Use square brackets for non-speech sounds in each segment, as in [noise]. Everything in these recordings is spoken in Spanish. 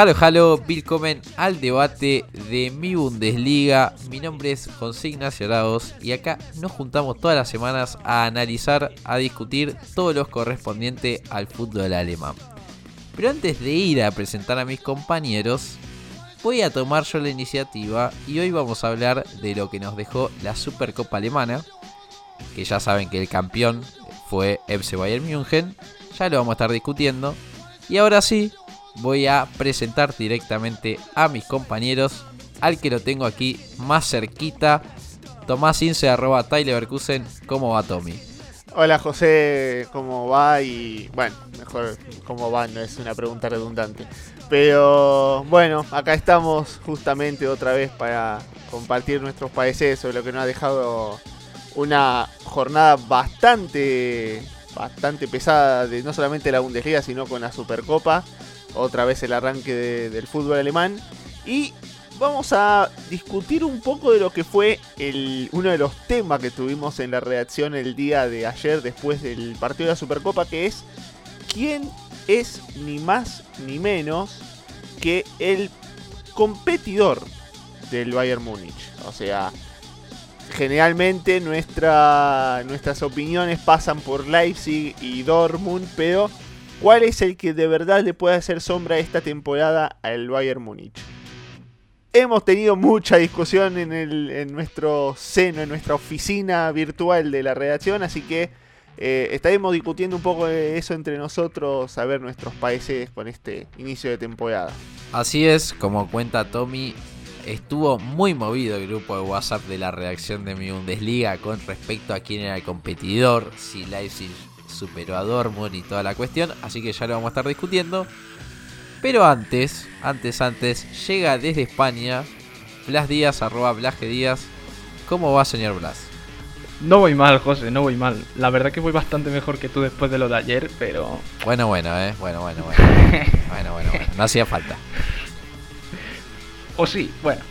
Halo, halo, willkommen al debate de mi Bundesliga. Mi nombre es José Ignacio y acá nos juntamos todas las semanas a analizar, a discutir todo lo correspondiente al fútbol alemán. Pero antes de ir a presentar a mis compañeros, voy a tomar yo la iniciativa y hoy vamos a hablar de lo que nos dejó la Supercopa Alemana, que ya saben que el campeón fue FC Bayern München, ya lo vamos a estar discutiendo. Y ahora sí, voy a presentar directamente a mis compañeros, al que lo tengo aquí más cerquita, Tomás Ince, arroba ¿cómo va Tommy? Hola José, ¿cómo va? Y bueno, mejor cómo va, no es una pregunta redundante. Pero bueno, acá estamos justamente otra vez para compartir nuestros países sobre lo que nos ha dejado una jornada bastante bastante pesada de no solamente la Bundesliga, sino con la Supercopa otra vez el arranque del fútbol alemán. Y vamos a discutir un poco de lo que fue el, uno de los temas que tuvimos en la redacción el día de ayer después del partido de la Supercopa, que es quién es ni más ni menos que el competidor del Bayern Múnich. O sea, generalmente nuestra, nuestras opiniones pasan por Leipzig y Dortmund, pero ¿Cuál es el que de verdad le puede hacer sombra esta temporada al Bayern Múnich? Hemos tenido mucha discusión en, el, nuestro seno, en nuestra oficina virtual de la redacción, así que eh, estaremos discutiendo un poco de eso entre nosotros, a ver nuestros países con este inicio de temporada. Así es, como cuenta Tommy, estuvo muy movido el grupo de WhatsApp de la redacción de mi Bundesliga con respecto a quién era el competidor, si Leipzig superó a Dortmund y toda la cuestión, así que ya lo vamos a estar discutiendo. Pero antes, antes, antes, llega desde España Blas Díaz, arroba Blas Díaz. ¿Cómo va, señor Blas? No voy mal, José, no voy mal. La verdad que voy bastante mejor que tú después de lo de ayer, pero... Bueno, bueno, eh. Bueno, bueno, [laughs] bueno. bueno, bueno, bueno. No hacía falta. O sí, bueno.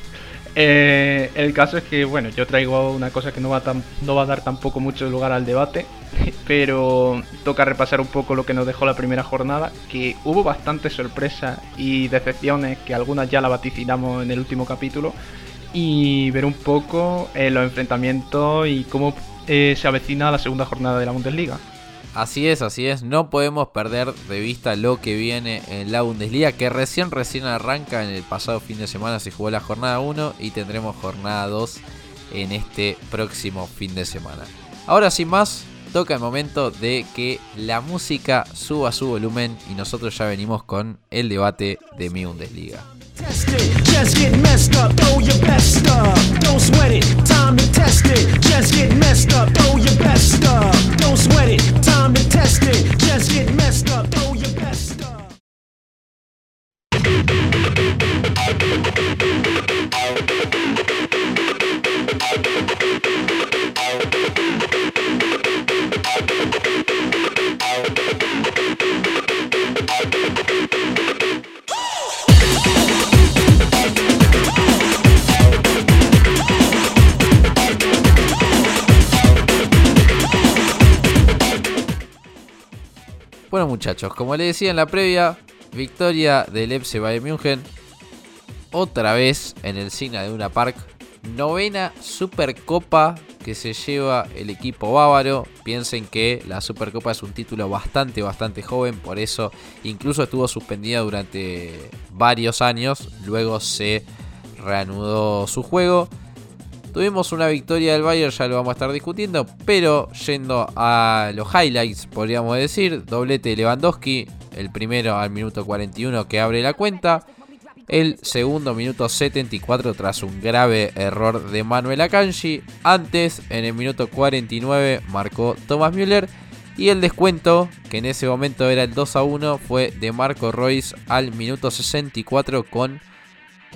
Eh, el caso es que, bueno, yo traigo una cosa que no va, no va a dar tampoco mucho lugar al debate, [laughs] pero toca repasar un poco lo que nos dejó la primera jornada, que hubo bastante sorpresa y decepciones, que algunas ya la vaticinamos en el último capítulo, y ver un poco eh, los enfrentamientos y cómo eh, se avecina la segunda jornada de la Bundesliga. Así es, así es. No podemos perder de vista lo que viene en la Bundesliga, que recién, recién arranca. En el pasado fin de semana se jugó la jornada 1 y tendremos jornada 2 en este próximo fin de semana. Ahora sin más, toca el momento de que la música suba su volumen y nosotros ya venimos con el debate de mi Bundesliga. Test it, just get messed up, throw your best stuff. Don't sweat it, time to test it. Just get messed up, throw your best stuff. Don't sweat it, time to test it. Just get messed up, throw your best stuff. Bueno muchachos, como les decía en la previa, victoria del FC Bayern München. Otra vez en el Signa de una Park. Novena Supercopa que se lleva el equipo bávaro. Piensen que la Supercopa es un título bastante, bastante joven. Por eso incluso estuvo suspendida durante varios años. Luego se reanudó su juego. Tuvimos una victoria del Bayern, ya lo vamos a estar discutiendo, pero yendo a los highlights, podríamos decir, doblete de Lewandowski, El primero al minuto 41 que abre la cuenta. El segundo minuto 74 tras un grave error de Manuel Akanji. Antes, en el minuto 49, marcó Thomas Müller. Y el descuento, que en ese momento era el 2 a 1, fue de Marco Royce al minuto 64 con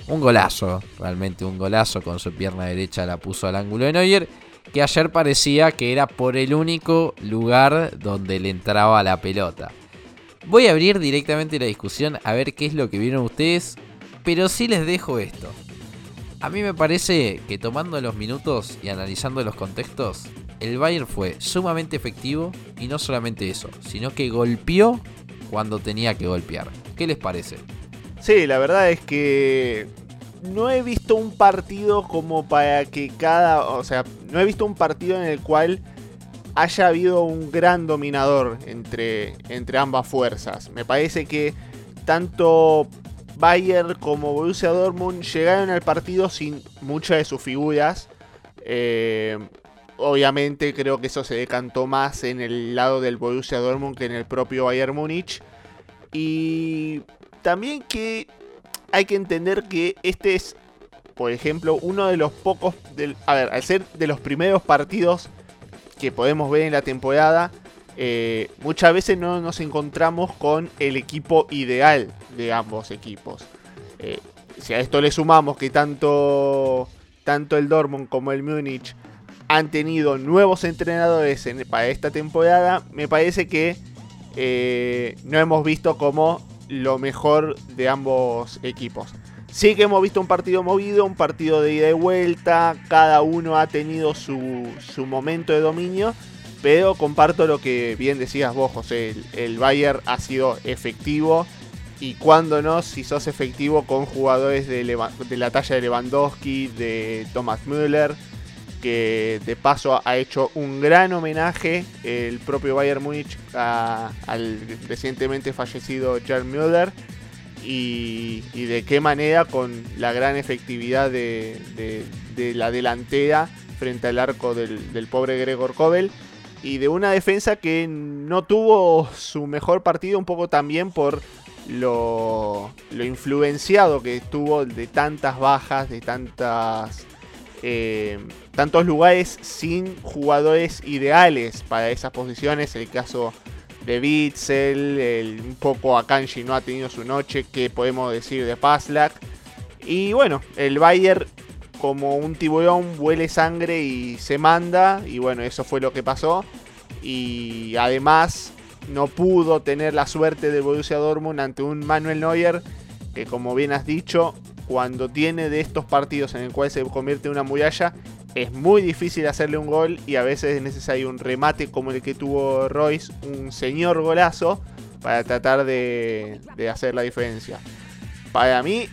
un golazo. Realmente un golazo con su pierna derecha la puso al ángulo de Neuer. Que ayer parecía que era por el único lugar donde le entraba la pelota. Voy a abrir directamente la discusión a ver qué es lo que vieron ustedes pero sí les dejo esto. A mí me parece que tomando los minutos y analizando los contextos, el Bayern fue sumamente efectivo y no solamente eso, sino que golpeó cuando tenía que golpear. ¿Qué les parece? Sí, la verdad es que no he visto un partido como para que cada, o sea, no he visto un partido en el cual haya habido un gran dominador entre, entre ambas fuerzas. Me parece que tanto Bayern como Borussia Dortmund llegaron al partido sin muchas de sus figuras. Eh, obviamente creo que eso se decantó más en el lado del Borussia Dortmund que en el propio Bayern Múnich. Y también que hay que entender que este es, por ejemplo, uno de los pocos... a ver, al ser de los primeros partidos que podemos ver en la temporada, eh, muchas veces no nos encontramos con el equipo ideal de ambos equipos. Eh, si a esto le sumamos que tanto, tanto el Dortmund como el Múnich han tenido nuevos entrenadores para esta temporada, me parece que eh, no hemos visto como lo mejor de ambos equipos. Sí que hemos visto un partido movido, un partido de ida y vuelta, cada uno ha tenido su, su momento de dominio, pero comparto lo que bien decías vos, José. El, Bayern ha sido efectivo. Y cuando no, si sos efectivo con jugadores de, la talla de Lewandowski, de Thomas Müller, que de paso ha hecho un gran homenaje el propio Bayern Múnich al recientemente fallecido Jan Müller. Y, de qué manera con la gran efectividad de, la delantera frente al arco del, del pobre Gregor Kobel y de una defensa que no tuvo su mejor partido un poco también por lo, influenciado que estuvo de tantas bajas, de tantas eh, tantos lugares sin jugadores ideales para esas posiciones. El caso de Witzel, un poco Akanji no ha tenido su noche, que podemos decir de Paslak. Y bueno, el Bayern como un tiburón huele sangre y se manda. Y bueno, eso fue lo que pasó. Y además no pudo tener la suerte de Borussia Dortmund ante un Manuel Neuer que como bien has dicho, cuando tiene de estos partidos en el cual se convierte en una muralla, es muy difícil hacerle un gol y a veces es necesario un remate como el que tuvo Royce, un señor golazo, para tratar de, de hacer la diferencia. Para mí,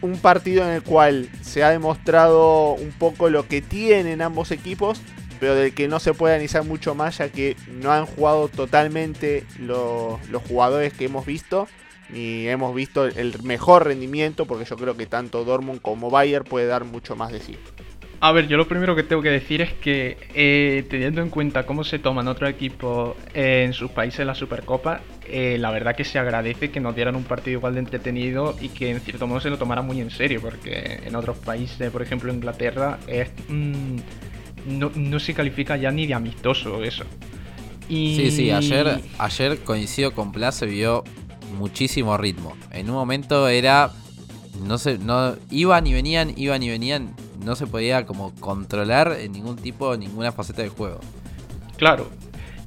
un partido en el cual se ha demostrado un poco lo que tienen ambos equipos, pero del que no se puede analizar mucho más ya que no han jugado totalmente los jugadores que hemos visto, ni hemos visto el mejor rendimiento, porque yo creo que tanto Dortmund como Bayern puede dar mucho más de sí. A ver, yo lo primero que tengo que decir es que eh, teniendo en cuenta cómo se toman otros equipos en sus países la Supercopa, eh, la verdad que se agradece que nos dieran un partido igual de entretenido y que en cierto modo se lo tomara muy en serio, porque en otros países, por ejemplo Inglaterra, es, mm, no, se califica ya ni de amistoso eso. Y... Sí, sí, ayer, ayer coincido con Plaza vio muchísimo ritmo. En un momento era no sé, no iban y venían, iban y venían no se podía como controlar en ningún tipo, ninguna faceta del juego. Claro.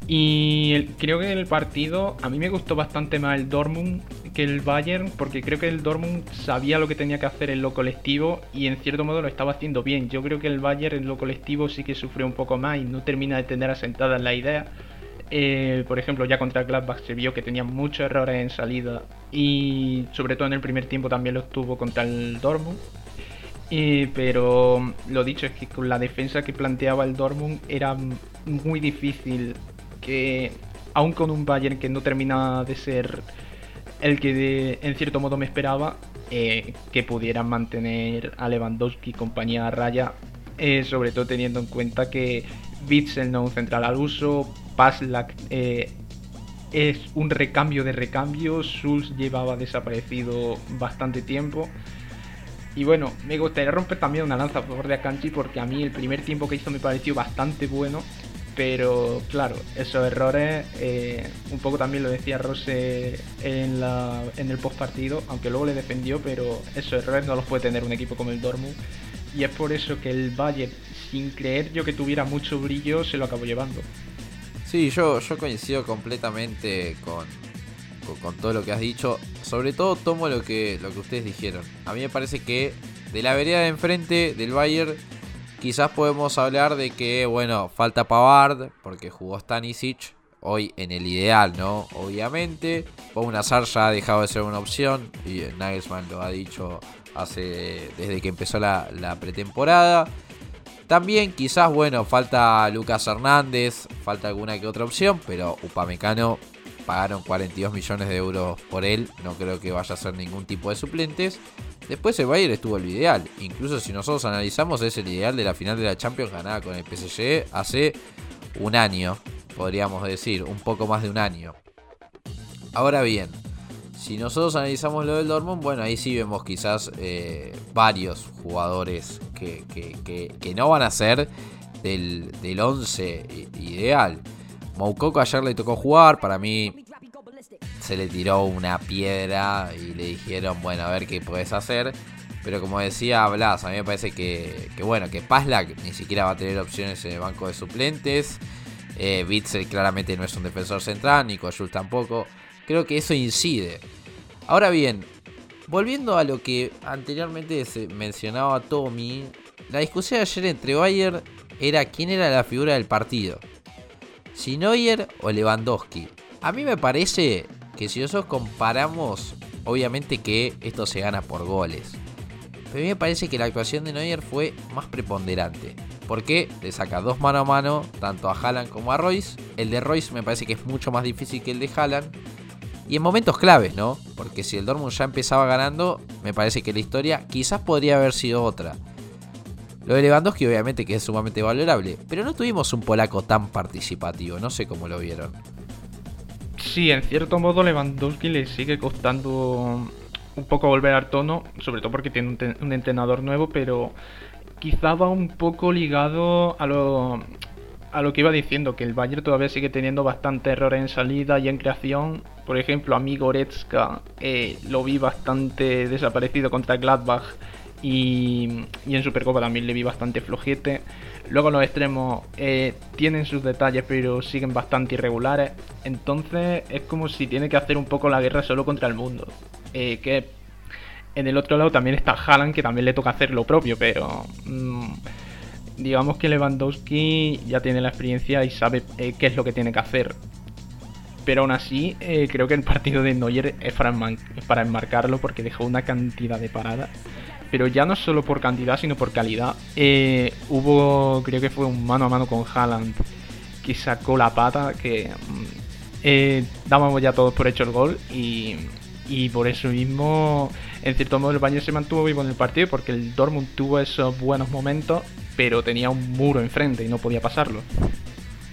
Y creo que el partido, a mí me gustó bastante más el Dortmund que el Bayern, porque creo que el Dortmund sabía lo que tenía que hacer en lo colectivo y en cierto modo lo estaba haciendo bien. Yo creo que el Bayern en lo colectivo sí que sufrió un poco más y no termina de tener asentada la idea. Eh, por ejemplo, ya contra Gladbach se vio que tenía muchos errores en salida y sobre todo en el primer tiempo también lo tuvo contra el Dortmund. Pero lo dicho es que con la defensa que planteaba el Dortmund era muy difícil que, aun con un Bayern que no termina de ser el que en cierto modo me esperaba, eh, que pudieran mantener a Lewandowski compañía a raya, eh, sobre todo teniendo en cuenta que Witzel no un central al uso, Eh, es un recambio de recambio. Sulz llevaba desaparecido bastante tiempo. Y bueno, me gustaría romper también una lanza a favor de Akanji porque a mí el primer tiempo que hizo me pareció bastante bueno. Pero claro, esos errores, eh, un poco también lo decía Rose en el post partido, aunque luego le defendió, pero esos errores no los puede tener un equipo como el Dortmund. Y es por eso que el Bayern, sin creer yo que tuviera mucho brillo, se lo acabó llevando. Sí, yo, yo coincido completamente con, con, todo lo que has dicho. Sobre todo tomo lo que, lo que ustedes dijeron. A mí me parece que de la vereda de enfrente del Bayern quizás podemos hablar de que, bueno, falta Pavard porque jugó Stanisic. Hoy en el ideal, ¿no? Obviamente. una ya ha dejado de ser una opción. Y Nagelsmann lo ha dicho desde que empezó la, la pretemporada. También quizás, bueno, falta Lucas Hernández, falta alguna que otra opción, pero Upamecano pagaron 42 millones de euros por él, no creo que vaya a ser ningún tipo de suplentes. Después el Bayern estuvo el ideal, incluso si nosotros analizamos es el ideal de la final de la Champions ganada con el PSG hace un año, podríamos decir, un poco más de un año. Ahora bien, si nosotros analizamos lo del Dortmund, bueno, ahí sí vemos quizás eh, varios jugadores que, que, no van a ser del, del 11 ideal. Moukoko ayer le tocó jugar, para mí se le tiró una piedra y le dijeron, bueno, a ver qué puedes hacer. Pero como decía Blas, a mí me parece que, que bueno, que Paslak ni siquiera va a tener opciones en el banco de suplentes. Eh, claramente no es un defensor central, Nico Jules tampoco. Creo que eso incide. Ahora bien, volviendo a lo que anteriormente se mencionaba Tommy, la discusión de ayer entre Bayer era quién era la figura del partido. Si Neuer o Lewandowski. A mí me parece que si nosotros comparamos, obviamente que esto se gana por goles. Pero a mí me parece que la actuación de Neuer fue más preponderante. Porque le saca dos mano a mano, tanto a Haaland como a Royce. El de Royce me parece que es mucho más difícil que el de Haaland. Y en momentos claves, ¿no? Porque si el Dortmund ya empezaba ganando, me parece que la historia quizás podría haber sido otra. Lo de Lewandowski obviamente que es sumamente valorable, pero no tuvimos un polaco tan participativo, no sé cómo lo vieron. Sí, en cierto modo Lewandowski le sigue costando un poco volver al tono, sobre todo porque tiene un, entrenador nuevo, pero quizá va un poco ligado a lo, a lo que iba diciendo, que el Bayern todavía sigue teniendo bastante errores en salida y en creación. Por ejemplo, a mí Goretzka eh, lo vi bastante desaparecido contra Gladbach y, en Supercopa también le vi bastante flojete. Luego los extremos eh, tienen sus detalles, pero siguen bastante irregulares. Entonces es como si tiene que hacer un poco la guerra solo contra el mundo. Eh, que en el otro lado también está Haaland, que también le toca hacer lo propio, pero mm, digamos que Lewandowski ya tiene la experiencia y sabe eh, qué es lo que tiene que hacer. Pero aún así, creo que el partido de Neuer es para, enmarcarlo porque dejó una cantidad de paradas pero ya no solo por cantidad, sino por calidad. Eh, hubo, creo que fue un mano a mano con Haaland que sacó la pata, que mm, eh, dábamos ya todos por hecho el gol y, y, por eso mismo, en cierto modo, el Bayern se mantuvo vivo en el partido porque el Dortmund tuvo esos buenos momentos, pero tenía un muro enfrente y no podía pasarlo.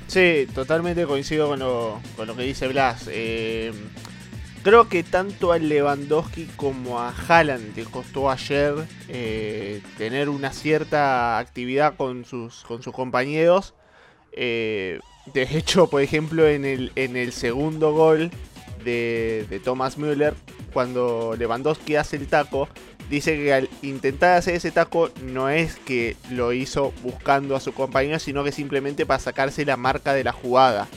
Sí, totalmente coincido con lo, con lo que dice Blas. Eh, Creo que tanto a Lewandowski como a Haaland le costó ayer eh, tener una cierta actividad con sus, con sus compañeros. Eh, de hecho, por ejemplo, en el, en el segundo gol de, de Thomas Müller, cuando Lewandowski hace el taco, dice que al intentar hacer ese taco no es que lo hizo buscando a su compañero, sino que simplemente para sacarse la marca de la jugada.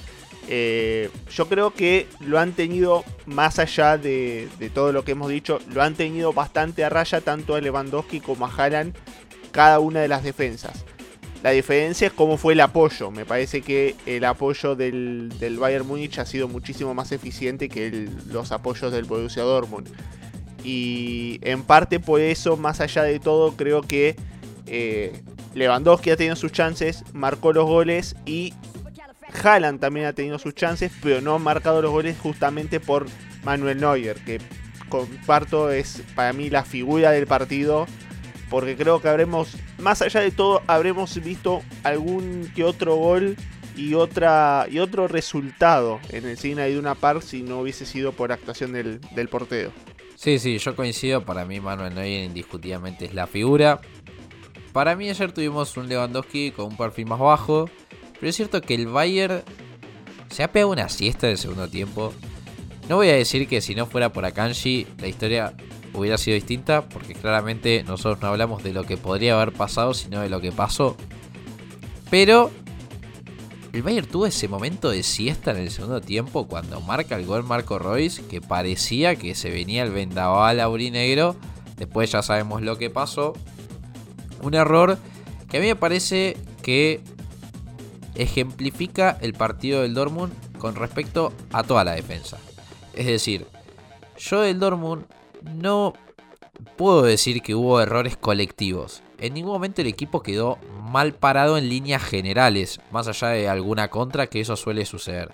Eh, yo creo que lo han tenido, más allá de, todo lo que hemos dicho, lo han tenido bastante a raya tanto a Lewandowski como a Haaland, cada una de las defensas. La diferencia es cómo fue el apoyo. Me parece que el apoyo del, Bayern Múnich ha sido muchísimo más eficiente que los apoyos del Borussia Dortmund. Y en parte por eso, más allá de todo, creo que eh, Lewandowski ha tenido sus chances, marcó los goles y Haaland también ha tenido sus chances, pero no ha marcado los goles justamente por Manuel Neuer, que comparto es para mí la figura del partido, porque creo que habremos, más allá de todo, habremos visto algún que otro gol y otra y otro resultado en el Signa Iduna Park si no hubiese sido por actuación del, del portero. Sí, sí, yo coincido. Para mí Manuel Neuer indiscutiblemente es la figura. Para mí ayer tuvimos un Lewandowski con un perfil más bajo. Pero es cierto que el Bayern se ha pegado una siesta en el segundo tiempo. No voy a decir que si no fuera por Akanji la historia hubiera sido distinta. Porque claramente nosotros no hablamos de lo que podría haber pasado, sino de lo que pasó. Pero el Bayern tuvo ese momento de siesta en el segundo tiempo cuando marca el gol Marco Royce, que parecía que se venía el vendaval aurinegro. Después ya sabemos lo que pasó. Un error que a mí me parece que ejemplifica el partido del Dortmund con respecto a toda la defensa. Es decir, yo del Dortmund no puedo decir que hubo errores colectivos. En ningún momento el equipo quedó mal parado en líneas generales, más allá de alguna contra que eso suele suceder.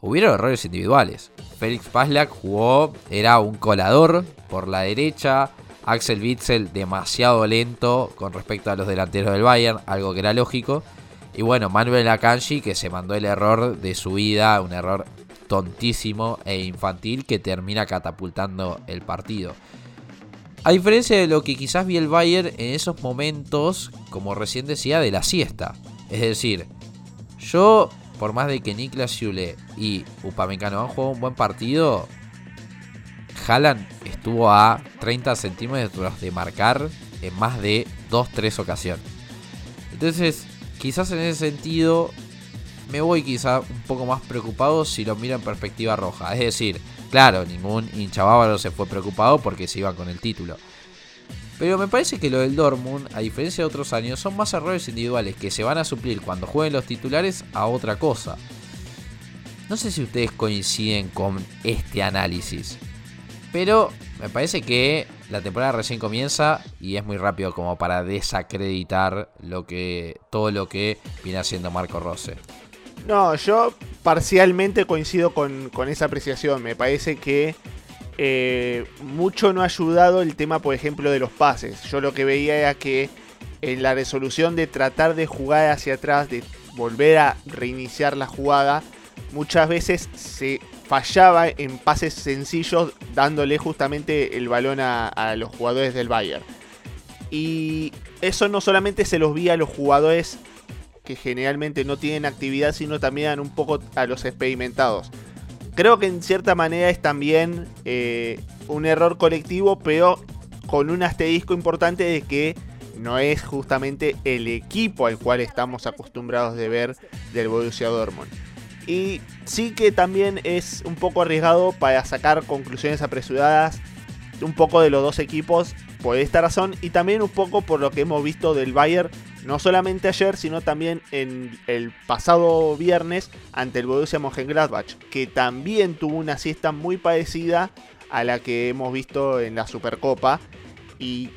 Hubieron errores individuales. Félix Paslak jugó, era un colador por la derecha. Axel Witzel demasiado lento con respecto a los delanteros del Bayern, algo que era lógico. Y bueno, Manuel Akanji que se mandó el error de su vida, un error tontísimo e infantil que termina catapultando el partido. A diferencia de lo que quizás vi el Bayern en esos momentos, como recién decía, de la siesta. Es decir, yo, por más de que Niklas Schule y Upamecano han jugado un buen partido, Haaland estuvo a 30 centímetros de marcar en más de 2-3 ocasiones. Entonces, quizás en ese sentido, me voy quizá un poco más preocupado si lo miro en perspectiva roja. Es decir, Claro, ningún hincha bávaro se fue preocupado porque se iban con el título. Pero me parece que lo del Dortmund, a diferencia de otros años, son más errores individuales que se van a suplir cuando jueguen los titulares a otra cosa. No sé si ustedes coinciden con este análisis. Pero me parece que la temporada recién comienza y es muy rápido como para desacreditar lo que, todo lo que viene haciendo Marco Rose. No, yo parcialmente coincido con, esa apreciación. Me parece que eh, mucho no ha ayudado el tema, por ejemplo, de los pases. Yo lo que veía era que en la resolución de tratar de jugar hacia atrás, de volver a reiniciar la jugada, muchas veces se fallaba en pases sencillos dándole justamente el balón a, a los jugadores del Bayern. Y eso no solamente se los vi a los jugadores que generalmente no tienen actividad, sino también un poco a los experimentados. Creo que en cierta manera es también eh, un error colectivo, pero con un asterisco importante de que no es justamente el equipo al cual estamos acostumbrados de ver del Borussia Dortmund. Y sí que también es un poco arriesgado para sacar conclusiones apresuradas un poco de los dos equipos por esta razón y también un poco por lo que hemos visto del Bayern no solamente ayer, sino también en el pasado viernes ante el Borussia Mönchengladbach, que también tuvo una siesta muy parecida a la que hemos visto en la Supercopa y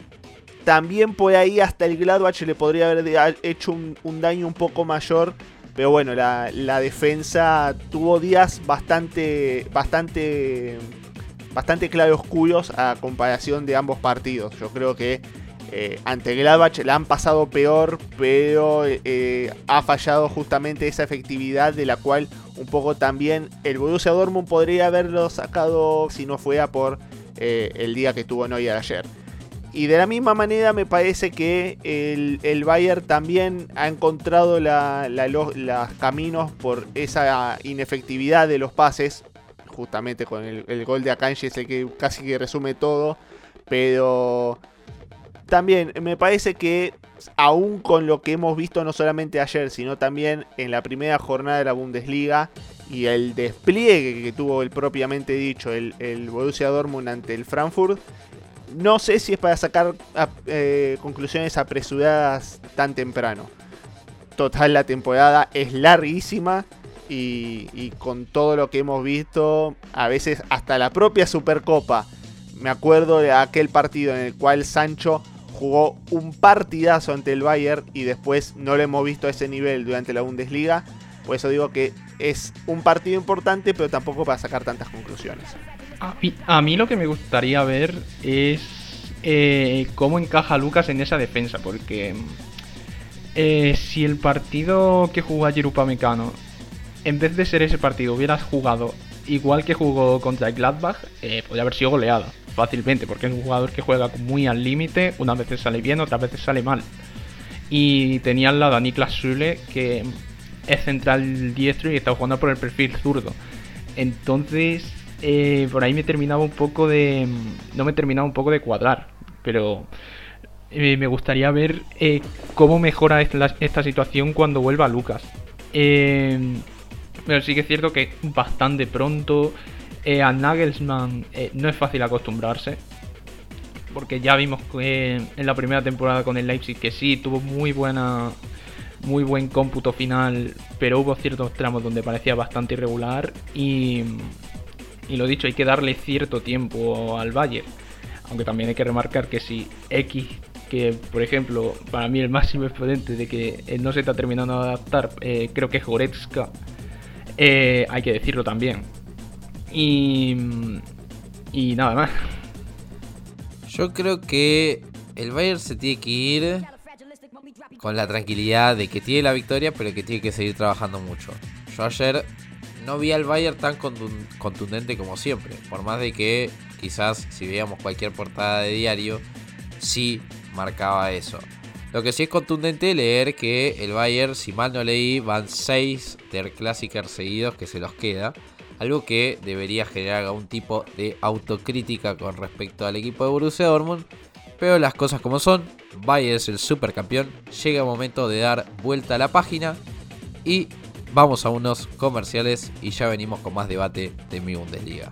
también por ahí hasta el Gladbach le podría haber hecho un, daño un poco mayor. Pero bueno, la, defensa tuvo días bastante, bastante, bastante claroscuros a comparación de ambos partidos. Yo creo que eh, ante Gladbach la han pasado peor, pero eh, ha fallado justamente esa efectividad de la cual un poco también el Borussia Dortmund podría haberlo sacado si no fuera por eh, el día que tuvo Neuer ayer. Y de la misma manera me parece que el, Bayern también ha encontrado los caminos por esa inefectividad de los pases. Justamente con el, el gol de Akanji es el que casi que resume todo. Pero también me parece que aún con lo que hemos visto no solamente ayer, sino también en la primera jornada de la Bundesliga y el despliegue que tuvo el propiamente dicho el, Borussia Dortmund ante el Frankfurt, no sé si es para sacar eh, conclusiones apresuradas tan temprano. Total, la temporada es larguísima y con todo lo que hemos visto, a veces hasta la propia Supercopa. Me acuerdo de aquel partido en el cual Sancho jugó un partidazo ante el Bayern y después no lo hemos visto a ese nivel durante la Bundesliga. Por eso digo que es un partido importante, pero tampoco para sacar tantas conclusiones. A mí, lo que me gustaría ver es eh, cómo encaja Lucas en esa defensa, porque Eh, si el partido que jugó ayer Upamecano, en vez de ser ese partido, hubieras jugado igual que jugó contra Gladbach, eh, podría haber sido goleada fácilmente, porque es un jugador que juega muy al límite, unas veces sale bien, otras veces sale mal. Y tenía al lado a Niklas Sule, que es central diestro y está jugando por el perfil zurdo. Entonces, eh, por ahí me terminaba un poco de. No me terminaba un poco de cuadrar. Pero eh, me gustaría ver eh, cómo mejora esta, situación cuando vuelva Lucas. pero sí que es cierto que bastante pronto. A Nagelsmann no es fácil acostumbrarse. Porque ya vimos que en la primera temporada con el Leipzig que sí tuvo muy buena muy buen cómputo final, pero hubo ciertos tramos donde parecía bastante irregular y, y lo dicho, hay que darle cierto tiempo al Bayern. Aunque también hay que remarcar que si X, que por ejemplo, para mí el máximo exponente de que no se está terminando de adaptar, eh, creo que es Goretzka, eh, hay que decirlo también. Y, y nada más. Yo creo que el Bayern se tiene que ir con la tranquilidad de que tiene la victoria, pero que tiene que seguir trabajando mucho. Yo ayer no vi al Bayern tan contundente como siempre, por más de que quizás si veíamos cualquier portada de diario, sí marcaba eso. Lo que sí es contundente leer que el Bayern, si mal no leí, van 6 Der seguidos que se los queda. Algo que debería generar algún tipo de autocrítica con respecto al equipo de Borussia Dortmund. Pero las cosas como son, Bayern es el supercampeón, llega el momento de dar vuelta a la página y vamos a unos comerciales y ya venimos con más debate de mi Bundesliga.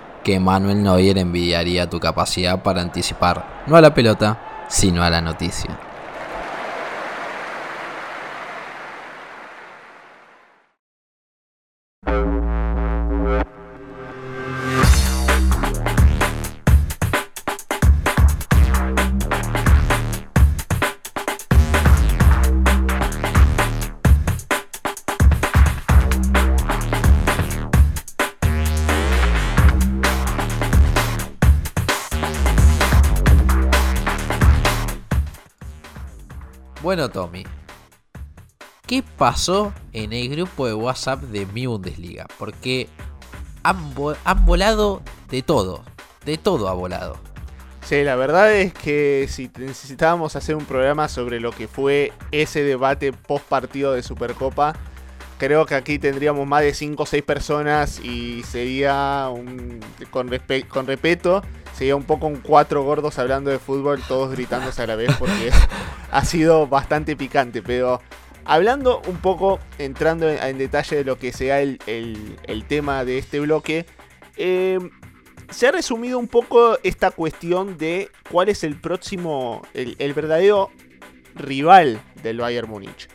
que Manuel Neuer envidiaría tu capacidad para anticipar no a la pelota, sino a la noticia. Tommy, ¿qué pasó en el grupo de WhatsApp de mi Bundesliga? Porque han, volado de todo, de todo ha volado. Sí, la verdad es que si necesitábamos hacer un programa sobre lo que fue ese debate post partido de Supercopa, creo que aquí tendríamos más de 5 o 6 personas y sería con respeto sería un poco un cuatro gordos hablando de fútbol, todos gritándose a la vez, porque ha sido bastante picante. Pero hablando un poco, entrando en, detalle de lo que sea el, tema de este bloque, eh, se ha resumido un poco esta cuestión de cuál es el próximo, el, verdadero rival del Bayern Múnich.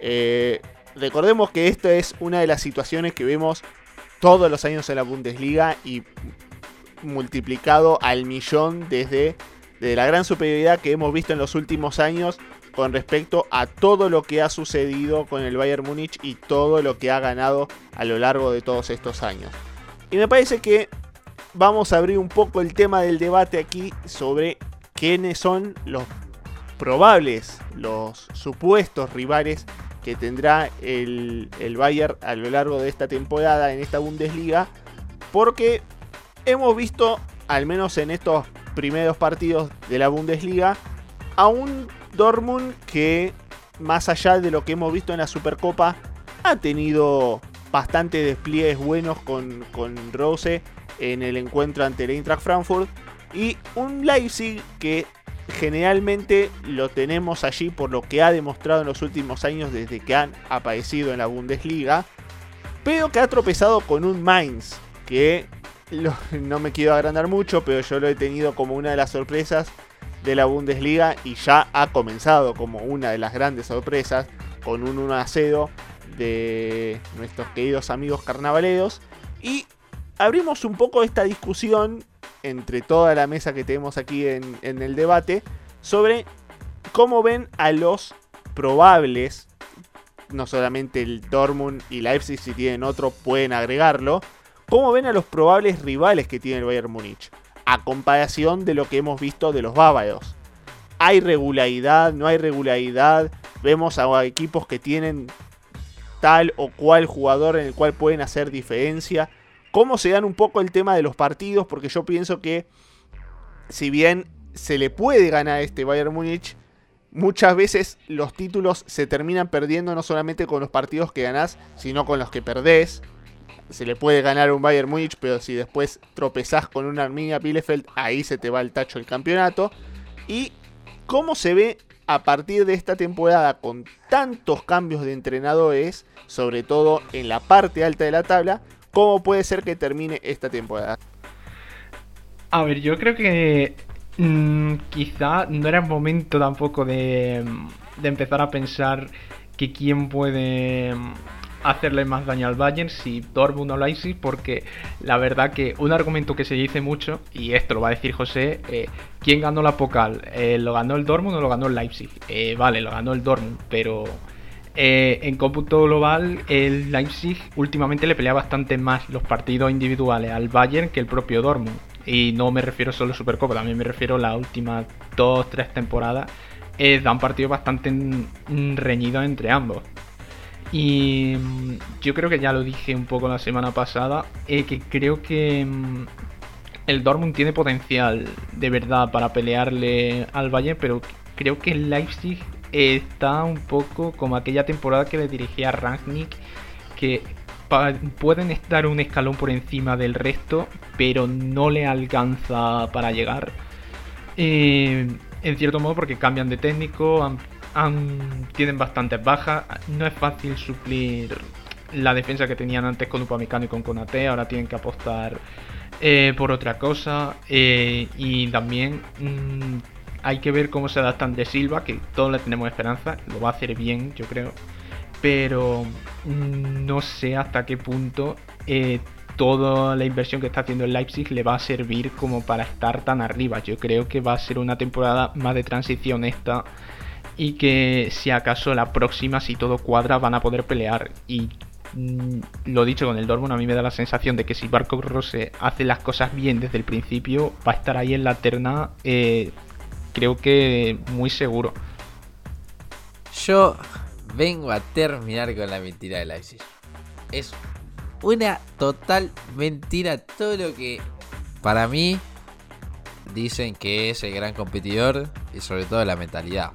Eh, recordemos que esta es una de las situaciones que vemos todos los años en la Bundesliga y multiplicado al millón desde la gran superioridad que hemos visto en los últimos años con respecto a todo lo que ha sucedido con el Bayern Múnich y todo lo que ha ganado a lo largo de todos estos años. Y me parece que vamos a abrir un poco el tema del debate aquí sobre quiénes son los probables, los supuestos rivales que tendrá el, el Bayern a lo largo de esta temporada en esta Bundesliga. Porque hemos visto, al menos en estos primeros partidos de la Bundesliga, a un Dortmund que, más allá de lo que hemos visto en la Supercopa, ha tenido bastante despliegues buenos con, con Rose en el encuentro ante el Eintracht Frankfurt. Y un Leipzig que generalmente lo tenemos allí por lo que ha demostrado en los últimos años desde que han aparecido en la Bundesliga, pero que ha tropezado con un Mainz, que no me quiero agrandar mucho, pero yo lo he tenido como una de las sorpresas de la Bundesliga y ya ha comenzado como una de las grandes sorpresas con un 1 a 0 de nuestros queridos amigos carnavaleros. Y abrimos un poco esta discusión entre toda la mesa que tenemos aquí en, en el debate sobre cómo ven a los probables, no solamente el Dortmund y Leipzig, si tienen otro pueden agregarlo, cómo ven a los probables rivales que tiene el Bayern Múnich, a comparación de lo que hemos visto de los bávaros. ¿Hay regularidad? ¿No hay regularidad? Vemos a equipos que tienen tal o cual jugador en el cual pueden hacer diferencia cómo se dan un poco el tema de los partidos, porque yo pienso que si bien se le puede ganar a este Bayern Múnich, muchas veces los títulos se terminan perdiendo no solamente con los partidos que ganás, sino con los que perdés. Se le puede ganar un Bayern Múnich, pero si después tropezás con una Arminia Bielefeld, ahí se te va el tacho el campeonato. Y cómo se ve a partir de esta temporada con tantos cambios de entrenadores, sobre todo en la parte alta de la tabla, cómo puede ser que termine esta temporada. A ver, yo creo que mm, quizá no era el momento tampoco de, de empezar a pensar que quién puede mm, hacerle más daño al Bayern si Dortmund o Leipzig porque la verdad que un argumento que se dice mucho y esto lo va a decir José eh, ¿quién ganó la Pokal? Eh, ¿lo ganó el Dortmund o lo ganó el Leipzig? Eh, vale, lo ganó el Dortmund pero en cómputo global, el Leipzig últimamente le pelea bastante más los partidos individuales al Bayern que el propio Dortmund. Y no me refiero solo a Supercopa, también me refiero a las últimas dos, tres temporadas. Dan partidos bastante reñidos entre ambos. Y mm, yo creo que ya lo dije un poco la semana pasada, eh, que creo que mm, el Dortmund tiene potencial de verdad para pelearle al Bayern, pero creo que el Leipzig está un poco como aquella temporada que le dirigía a Rangnick, que pueden estar un escalón por encima del resto, pero no le alcanza para llegar. Eh, en cierto modo porque cambian de técnico, tienen bastantes bajas, no es fácil suplir la defensa que tenían antes con Upamecano y con Conate, ahora tienen que apostar eh, por otra cosa eh, y también mm, hay que ver cómo se adaptan de Silva, que todos le tenemos esperanza, lo va a hacer bien, yo creo. Pero mm, no sé hasta qué punto eh, toda la inversión que está haciendo el Leipzig le va a servir como para estar tan arriba. Yo creo que va a ser una temporada más de transición esta y que si acaso la próxima, si todo cuadra, van a poder pelear. Y mm, lo dicho con el Dortmund, a mí me da la sensación de que si Barco Rose hace las cosas bien desde el principio, va a estar ahí en la terna eh, creo que muy seguro. Yo vengo a terminar con la mentira de Leipzig. Es una total mentira todo lo que para mí dicen que es el gran competidor y sobre todo la mentalidad.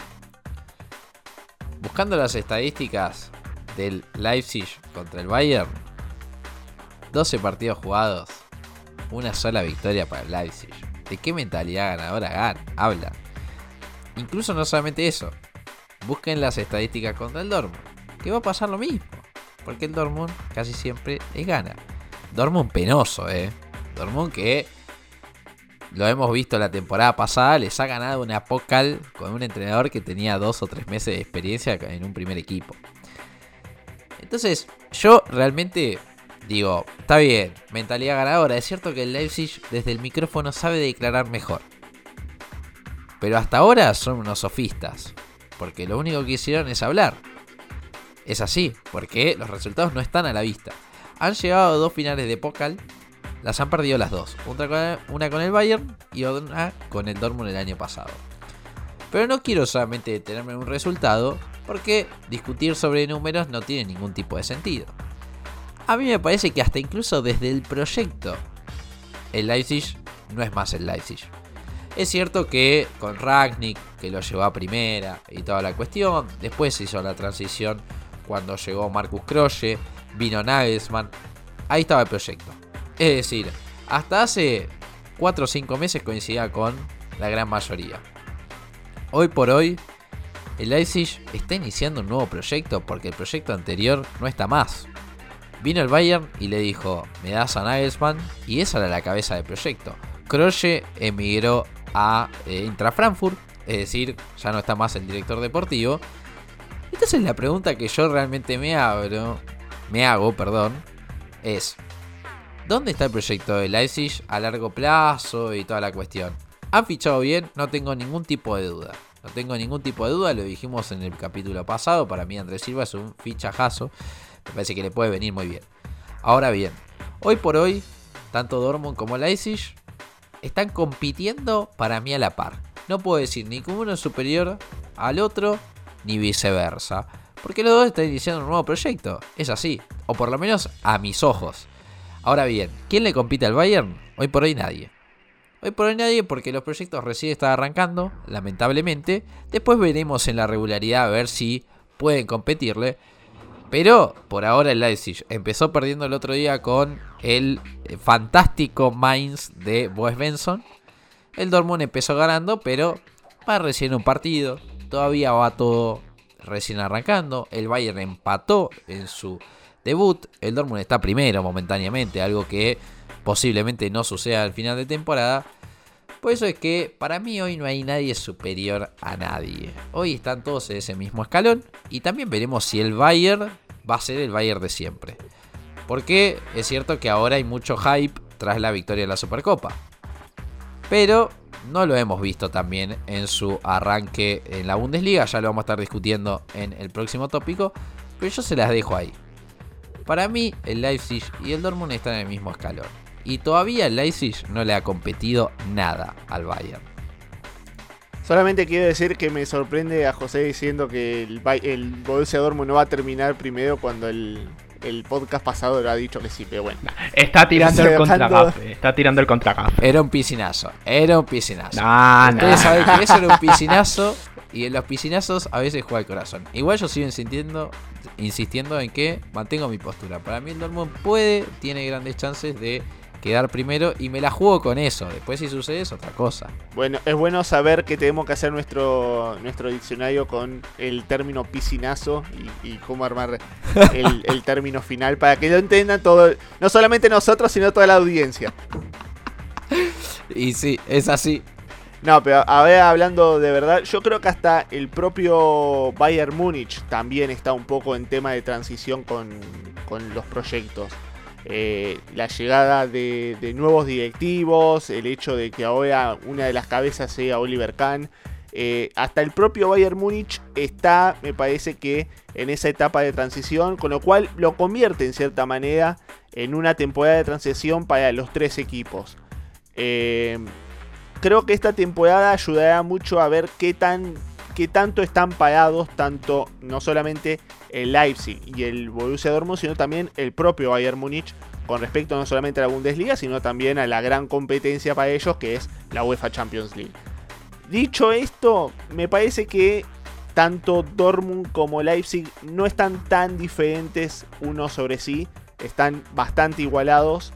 Buscando las estadísticas del Leipzig contra el Bayern, 12 partidos jugados, una sola victoria para el Leipzig. ¿De qué mentalidad ganadora gan habla? Incluso no solamente eso. Busquen las estadísticas contra el Dortmund. Que va a pasar lo mismo. Porque el Dortmund casi siempre es gana. Dortmund penoso, eh. Dortmund que lo hemos visto la temporada pasada, les ha ganado una Pocal con un entrenador que tenía dos o tres meses de experiencia en un primer equipo. Entonces, yo realmente digo, está bien, mentalidad ganadora. Es cierto que el Leipzig desde el micrófono sabe declarar mejor. Pero hasta ahora son unos sofistas. Porque lo único que hicieron es hablar. Es así, porque los resultados no están a la vista. Han llegado dos finales de Pokal. Las han perdido las dos. Una con el Bayern y otra con el Dortmund el año pasado. Pero no quiero solamente detenerme en un resultado, porque discutir sobre números no tiene ningún tipo de sentido. A mí me parece que hasta incluso desde el proyecto, el Leipzig no es más el Leipzig. Es cierto que con Ragnick, que lo llevó a primera y toda la cuestión, después se hizo la transición cuando llegó Marcus Croce, vino Nagelsmann, ahí estaba el proyecto. Es decir, hasta hace 4 o 5 meses coincidía con la gran mayoría. Hoy por hoy, el Leipzig está iniciando un nuevo proyecto porque el proyecto anterior no está más. Vino el Bayern y le dijo, me das a Nagelsmann, y esa era la cabeza del proyecto. Kroche emigró a eh, Intra Frankfurt, es decir, ya no está más el director deportivo. Entonces la pregunta que yo realmente me abro, me hago, perdón, es ¿Dónde está el proyecto de Leipzig a largo plazo y toda la cuestión? ¿Han fichado bien? No tengo ningún tipo de duda. No tengo ningún tipo de duda, lo dijimos en el capítulo pasado. Para mí Andrés Silva es un fichajazo. Me parece que le puede venir muy bien. Ahora bien, hoy por hoy, tanto Dortmund como Leipzig están compitiendo para mí a la par. No puedo decir ni que uno es superior al otro, ni viceversa. Porque los dos están iniciando un nuevo proyecto. Es así. O por lo menos a mis ojos. Ahora bien, ¿quién le compite al Bayern? Hoy por hoy nadie. Hoy por hoy nadie porque los proyectos recién están arrancando, lamentablemente. Después veremos en la regularidad a ver si pueden competirle. Pero por ahora el Leipzig empezó perdiendo el otro día con el eh, fantástico Mainz de Boes Benson. El Dortmund empezó ganando, pero va recién un partido. Todavía va todo recién arrancando. El Bayern empató en su debut. El Dortmund está primero momentáneamente, algo que posiblemente no suceda al final de temporada. Por eso es que para mí hoy no hay nadie superior a nadie. Hoy están todos en ese mismo escalón y también veremos si el Bayern va a ser el Bayern de siempre. Porque es cierto que ahora hay mucho hype tras la victoria de la Supercopa. Pero no lo hemos visto también en su arranque en la Bundesliga, ya lo vamos a estar discutiendo en el próximo tópico, pero yo se las dejo ahí. Para mí, el Leipzig y el Dortmund están en el mismo escalón. Y todavía el Leipzig no le ha competido nada al Bayern. Solamente quiero decir que me sorprende a José diciendo que el, el Borussia Dortmund no va a terminar primero cuando el, podcast pasado lo ha dicho que sí, pero bueno. Está tirando el contragafe, está tirando el contragafe. Era un piscinazo, era un piscinazo. No, Ustedes saben que eso era un piscinazo [laughs] y en los piscinazos a veces juega el corazón. Igual yo sigo insistiendo, insistiendo en que mantengo mi postura. Para mí el Dortmund puede, tiene grandes chances de quedar primero y me la juego con eso. Después si sucede es otra cosa. Bueno, es bueno saber que tenemos que hacer nuestro, nuestro diccionario con el término piscinazo y, cómo armar [laughs] el, término final para que lo entiendan todo, no solamente nosotros, sino toda la audiencia. Y sí, es así. No, pero a hablando de verdad, yo creo que hasta el propio Bayern Múnich también está un poco en tema de transición con, con los proyectos. Eh, la llegada de, nuevos directivos, el hecho de que ahora una de las cabezas sea Oliver Kahn. Eh, hasta el propio Bayern Múnich está, me parece que, en esa etapa de transición, con lo cual lo convierte en cierta manera en una temporada de transición para los tres equipos. Eh, creo que esta temporada ayudará mucho a ver qué tan qué tanto están parados tanto no solamente el Leipzig y el Borussia Dortmund, sino también el propio Bayern Múnich con respecto no solamente a la Bundesliga, sino también a la gran competencia para ellos que es la UEFA Champions League. Dicho esto, me parece que tanto Dortmund como Leipzig no están tan diferentes uno sobre sí, están bastante igualados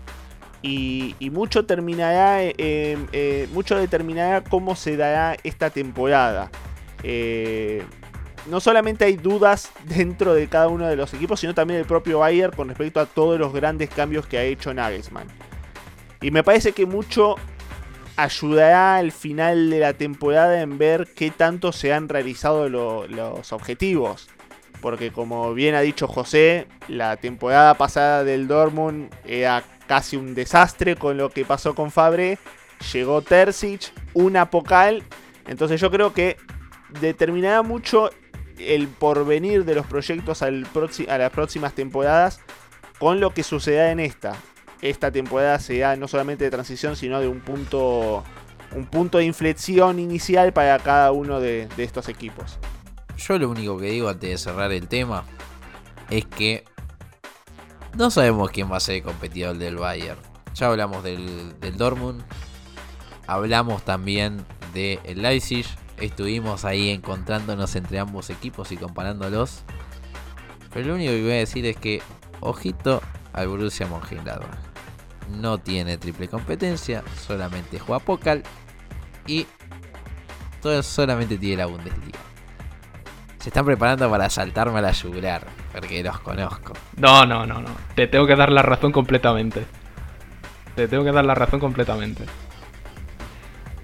y, mucho terminará, eh, eh, mucho determinará cómo se dará esta temporada. Eh, no solamente hay dudas [laughs] dentro de cada uno de los equipos, sino también el propio Bayern con respecto a todos los grandes cambios que ha hecho Nagelsmann. Y me parece que mucho ayudará al final de la temporada en ver qué tanto se han realizado los objetivos. Porque como bien ha dicho José, la temporada pasada del Dortmund era casi un desastre con lo que pasó con Fabre. Llegó Terzic, una Pocal. Entonces yo creo que determinará mucho el porvenir de los proyectos a las próximas temporadas con lo que suceda en esta. Esta temporada sea no solamente de transición, sino de un punto, un punto de inflexión inicial para cada uno de, estos equipos. Yo lo único que digo antes de cerrar el tema es que no sabemos quién va a ser el competidor del Bayern. Ya hablamos del, del Dortmund, hablamos también del Leipzig, estuvimos ahí encontrándonos entre ambos equipos y comparándolos. Pero lo único que voy a decir es que, ojito al Borussia Mönchengladbach. No tiene triple competencia, solamente juega Pokal. Y solamente tiene la Bundesliga. Se están preparando para saltarme a la yugular, porque los conozco. No, no, no, no. Te tengo que dar la razón completamente. Te tengo que dar la razón completamente.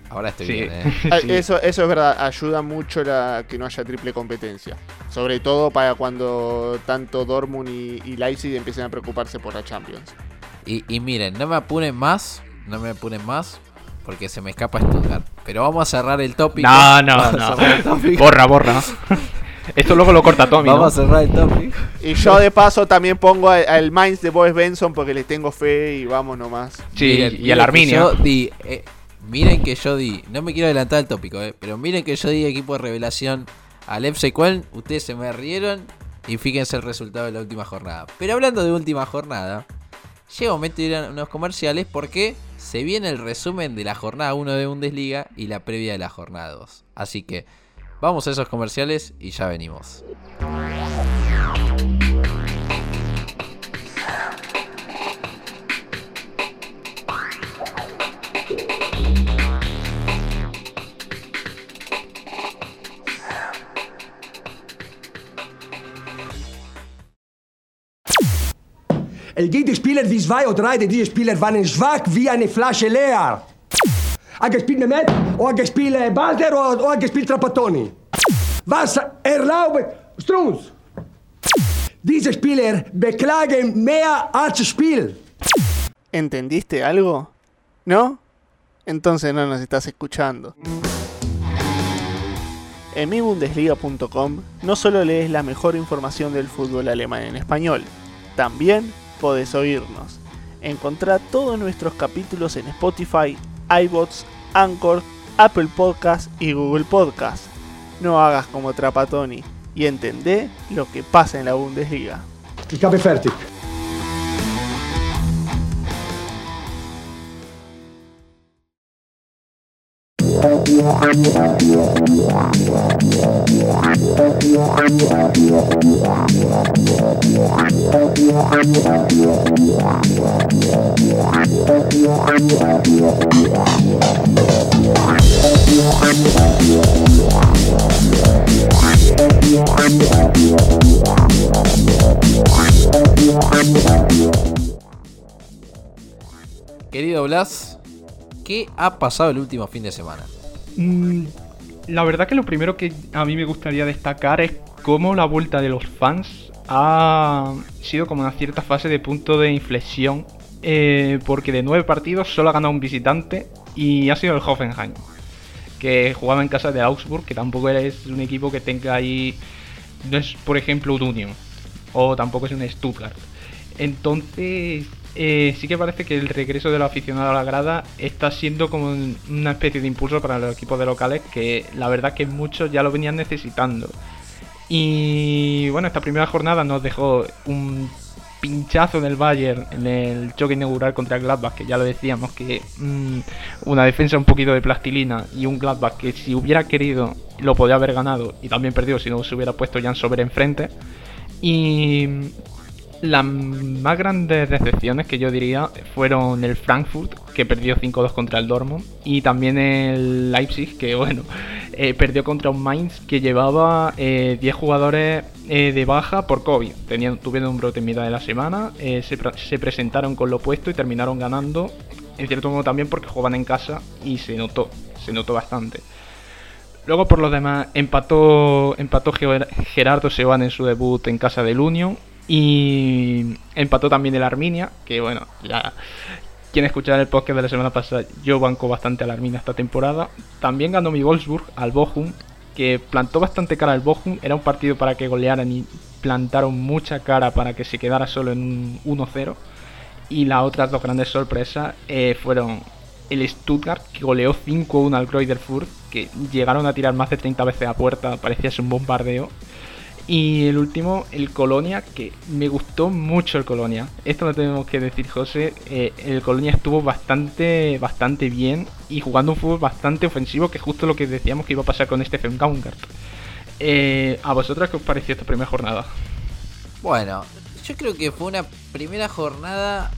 Ahora estoy Sí. bien, ¿eh? [laughs] Ah, Sí. Eso, eso es verdad, ayuda mucho la, que no haya triple competencia. Sobre todo para cuando tanto Dortmund y, y Leipzig empiecen a preocuparse por la Champions. Y, y miren, no me apuren más, no me apuren más, porque se me escapa Stuttgart. Pero vamos a cerrar el tópico. No, no, no. Borra, borra. [laughs] Esto luego lo corta Tommy, ¿no? Vamos a cerrar el tópico. Y yo de paso también pongo al, al Mainz de Boris Benson porque le tengo fe y vamos nomás. Sí, Miren, y que Arminia. yo di, eh, miren que yo di, no me quiero adelantar el tópico, eh, pero miren que yo di equipo de revelación al FC Köln. Ustedes se me rieron y fíjense el resultado de la última jornada. Pero hablando de última jornada, llega un momento de ir a unos comerciales porque se viene el resumen de la jornada 1 de Bundesliga y la previa de la jornada 2. Así que vamos a esos comerciales y ya venimos. Es gibt Spieler wie zwei oder drei, diese Spieler waren schwach wie eine Flasche leer. Er gespielt Mehmet, oder gespielt äh, Balder, oder, oder gespielt Trapattoni. Was erlaubt Strunz? Diese Spieler beklagen mehr als Spiel. ¿Entendiste algo? ¿No? Entonces no nos estás escuchando. En mibundesliga.com no solo lees la mejor información del fútbol alemán en español, también podés oírnos. Encontrá todos nuestros capítulos en Spotify, iBots, Anchor, Apple Podcast y Google Podcast. No hagas como Trapatoni y entendé lo que pasa en la Bundesliga. Ich habe Querido Blas, ¿qué ha pasado el último fin de semana? Mm, La verdad que lo primero que a mí me gustaría destacar es cómo la vuelta de los fans ha sido como una cierta fase de punto de inflexión. eh, porque de nueve partidos solo ha ganado un visitante y ha sido el Hoffenheim. Que jugaba en casa de Augsburg, que tampoco es un equipo que tenga ahí. No es, por ejemplo, un Union. O tampoco es un Stuttgart. Entonces, eh, sí que parece que el regreso del aficionado a la grada está siendo como un- una especie de impulso para los equipos de locales que la verdad que muchos ya lo venían necesitando. Y bueno, esta primera jornada nos dejó un pinchazo del Bayern en el choque inaugural contra el Gladbach, que ya lo decíamos, que mm, una defensa un poquito de plastilina y un Gladbach que si hubiera querido lo podía haber ganado y también perdido si no se hubiera puesto Jan Sober enfrente. Y las más grandes decepciones que yo diría fueron el Frankfurt, que perdió 5-2 contra el Dortmund, y también el Leipzig, que bueno, [laughs] eh, perdió contra un Mainz que llevaba eh, 10 jugadores eh, de baja por COVID. Tenían, tuvieron un brote en mitad de la semana, eh, se, pre- se presentaron con lo opuesto y terminaron ganando, en cierto modo también porque jugaban en casa y se notó, se notó bastante. Luego por los demás empató empató Ger- Gerardo Seban en su debut en casa del Union y empató también el Arminia, que bueno, ya quien escuchara el podcast de la semana pasada, yo banco bastante al Arminia esta temporada. También ganó mi Wolfsburg al Bochum, que plantó bastante cara al Bochum, era un partido para que golearan y plantaron mucha cara para que se quedara solo en un 1-0. Y las otras dos grandes sorpresas eh, fueron el Stuttgart, que goleó 5-1 al Greuther que llegaron a tirar más de 30 veces a puerta, parecía ser un bombardeo. Y el último, el Colonia, que me gustó mucho el Colonia. Esto lo tenemos que decir, José. eh, el Colonia estuvo bastante, bastante bien y jugando un fútbol bastante ofensivo, que es justo lo que decíamos que iba a pasar con Stephen Gaungart. Eh, ¿A vosotras qué os pareció esta primera jornada? Bueno, yo creo que fue una primera jornada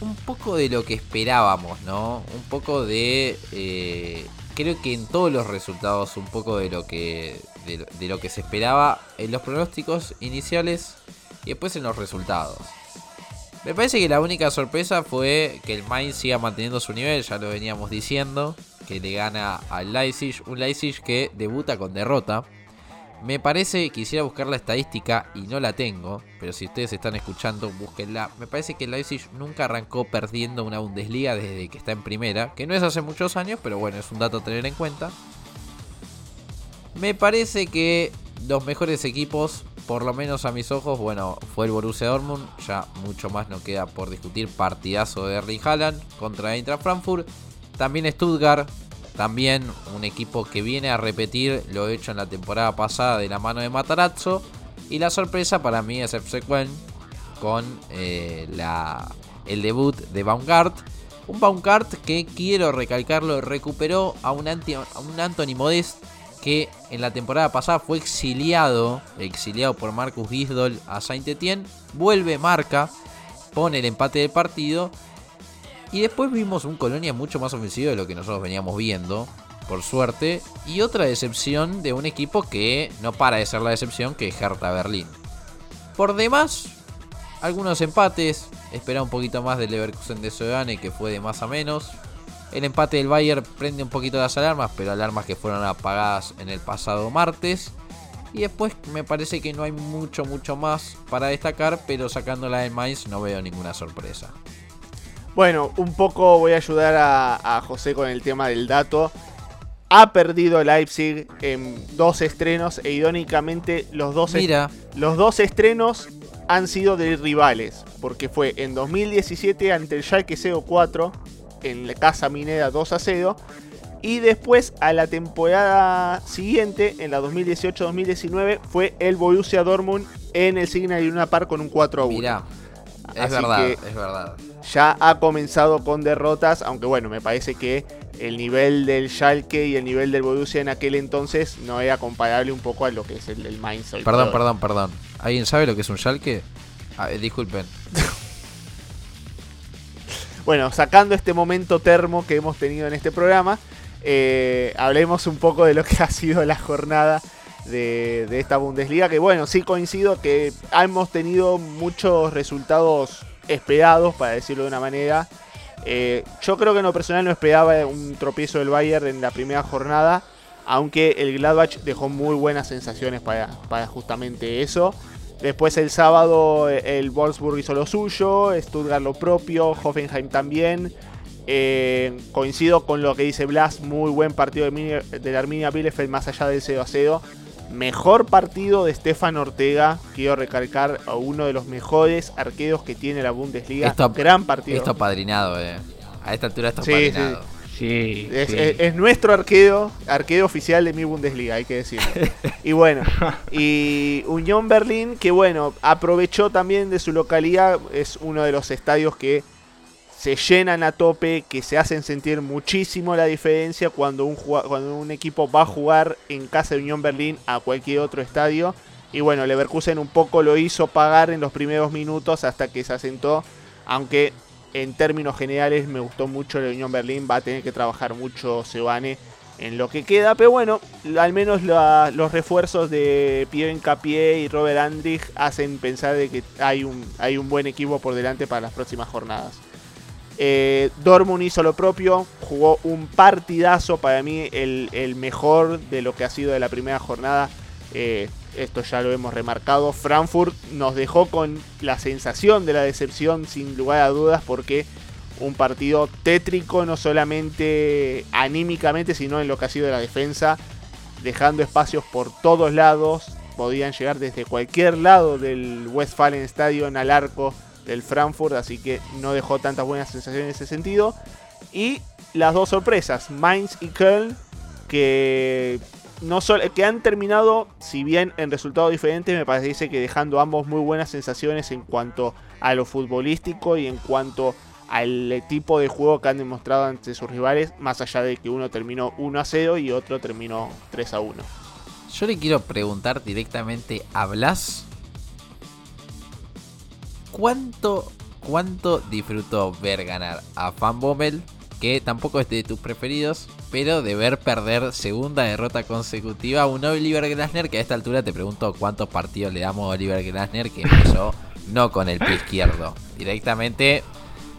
un poco de lo que esperábamos, ¿no? Un poco de... eh, creo que en todos los resultados un poco de lo que de, lo que se esperaba en los pronósticos iniciales y después en los resultados. Me parece que la única sorpresa fue que el Mainz siga manteniendo su nivel, ya lo veníamos diciendo, que le gana al Leipzig, un Leipzig que debuta con derrota. Me parece, quisiera buscar la estadística y no la tengo, pero si ustedes están escuchando, búsquenla. Me parece que el Leipzig nunca arrancó perdiendo una Bundesliga desde que está en primera, que no es hace muchos años, pero bueno, es un dato a tener en cuenta. Me parece que los mejores equipos, por lo menos a mis ojos, bueno, fue el Borussia Dortmund, ya mucho más no queda por discutir, partidazo de Erling Haaland contra Eintracht Frankfurt, también Stuttgart, también un equipo que viene a repetir lo hecho en la temporada pasada de la mano de Matarazzo. Y la sorpresa para mí es Köln con eh, el debut de Baumgart. Un Baumgart que quiero recalcarlo, recuperó a un, anti, a un Anthony Modest que en la temporada pasada fue exiliado, exiliado por Marcus Gisdol a Saint-Étienne. Vuelve, marca, pone el empate del partido y después vimos un Colonia mucho más ofensivo de lo que nosotros veníamos viendo, por suerte. Y otra decepción de un equipo que no para de ser la decepción, que es Hertha Berlín. Por demás, algunos empates. Espera un poquito más del Leverkusen de Soegane, que fue de más a menos. El empate del Bayern prende un poquito las alarmas, pero alarmas que fueron apagadas en el pasado martes. Y después me parece que no hay mucho, mucho más para destacar, pero sacándola de Mainz no veo ninguna sorpresa. Bueno, un poco voy a ayudar a, José con el tema del dato. Ha perdido Leipzig en dos estrenos e idónicamente los dos, los dos estrenos han sido de rivales. Porque fue en 2017 ante el Schalke 04 en la Casa Minera 2 a 0. Y después a la temporada siguiente, en la 2018-2019, fue el Borussia Dortmund en el Signal Iduna Park con un 4 a 1. Mira, es verdad, es verdad ya ha comenzado con derrotas, aunque bueno, me parece que el nivel del Schalke y el nivel del Borussia en aquel entonces no era comparable un poco a lo que es el del Mainz. Perdón, perdón, perdón. ¿Alguien sabe lo que es un Schalke? Ah, eh, disculpen. [laughs] bueno, sacando este momento termo que hemos tenido en este programa, eh, hablemos un poco de lo que [laughs] ha sido la jornada de, esta Bundesliga. Que bueno, sí coincido que hemos tenido muchos resultados esperados, para decirlo de una manera. Eh, yo creo que en lo personal no esperaba un tropiezo del Bayern en la primera jornada, aunque el Gladbach dejó muy buenas sensaciones para, justamente eso. Después el sábado el Wolfsburg hizo lo suyo, Stuttgart lo propio, Hoffenheim también. Eh, coincido con lo que dice Blas, muy buen partido de, de la Arminia Bielefeld más allá del 0 a 0 mejor partido de Stefan Ortega. Quiero recalcar a uno de los mejores arqueros que tiene la Bundesliga. Gran partido. Esto padrinado, eh. A esta altura está. Sí. Es, nuestro arquero, arquero oficial de mi Bundesliga, hay que decirlo. [laughs] y bueno, y Unión Berlín, que bueno, aprovechó también de su localidad, es uno de los estadios que se llenan a tope, que se hacen sentir muchísimo la diferencia cuando un, cuando un equipo va a jugar en casa de Unión Berlín a cualquier otro estadio. Y bueno, Leverkusen un poco lo hizo pagar en los primeros minutos hasta que se asentó, aunque en términos generales me gustó mucho la Unión Berlín, va a tener que trabajar mucho Sebane en lo que queda, pero bueno, al menos los refuerzos de Pierre Encapié y Robert Andrich hacen pensar de que hay un, hay un buen equipo por delante para las próximas jornadas. Eh, Dortmund hizo lo propio, jugó un partidazo, para mí el, mejor de lo que ha sido de la primera jornada. Eh, esto ya lo hemos remarcado. Frankfurt nos dejó con la sensación de la decepción, sin lugar a dudas, porque un partido tétrico, no solamente anímicamente, sino en lo que ha sido la defensa, dejando espacios por todos lados. Podían llegar desde cualquier lado del Westfalen Stadium al arco del Frankfurt, así que no dejó tantas buenas sensaciones en ese sentido. Y las dos sorpresas, Mainz y Köln, que, no que han terminado, si bien en resultados diferentes, me parece que dejando ambos muy buenas sensaciones en cuanto a lo futbolístico y en cuanto al tipo de juego que han demostrado ante sus rivales, más allá de que uno terminó 1 a 0 y otro terminó 3 a 1. Yo le quiero preguntar directamente a Blas ¿Cuánto, cuánto disfrutó ver ganar a Fan Bommel que tampoco es de tus preferidos, pero de ver perder segunda derrota consecutiva a un Oliver Glasner que a esta altura te pregunto cuántos partidos le damos a Oliver Glasner que empezó no con el pie izquierdo, directamente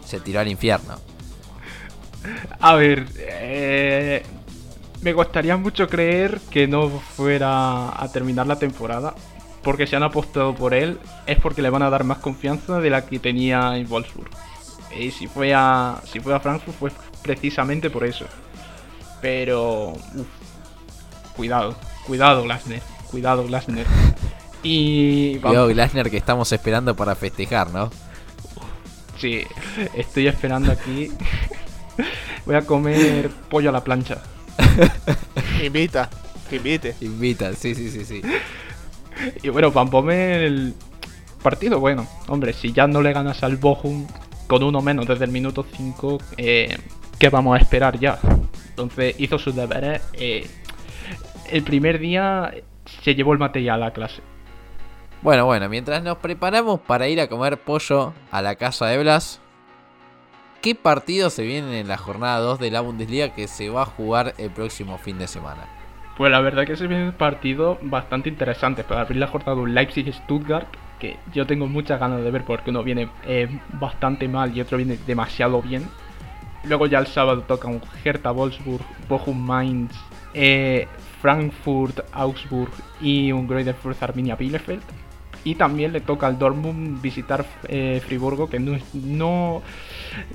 se tiró al infierno. A ver, eh, me gustaría mucho creer que no fuera a terminar la temporada, porque si han apostado por él es porque le van a dar más confianza de la que tenía en Wolfsburg. Y si fue a, si fue a Frankfurt fue precisamente por eso. Pero, uf, cuidado, cuidado Glasner, cuidado Glasner. [laughs] Y Cuidado Glasner que estamos esperando para festejar, ¿no? Sí, estoy esperando aquí. [laughs] Voy a comer pollo a la plancha. Invita, que invite. Invita, sí, sí, sí, sí. Y bueno, Pampome el partido bueno. Hombre, si ya no le ganas al Bochum con uno menos desde el minuto 5, eh, ¿qué vamos a esperar ya? Entonces hizo sus deberes. eh, el primer día se llevó el material a clase. Bueno, bueno, mientras nos preparamos para ir a comer pollo a la casa de Blas, ¿qué partidos se vienen en la jornada 2 de la Bundesliga que se va a jugar el próximo fin de semana? Pues la verdad que se viene un partido bastante interesante para abrir la jornada un Leipzig-Stuttgart, que yo tengo muchas ganas de ver porque uno viene eh, bastante mal y otro viene demasiado bien. Luego ya el sábado toca un Hertha Wolfsburg, Bochum Mainz, eh, Frankfurt, Augsburg y un Greuther Fürth Arminia Bielefeld. Y también le toca al Dortmund visitar eh, Friburgo, que no es, no,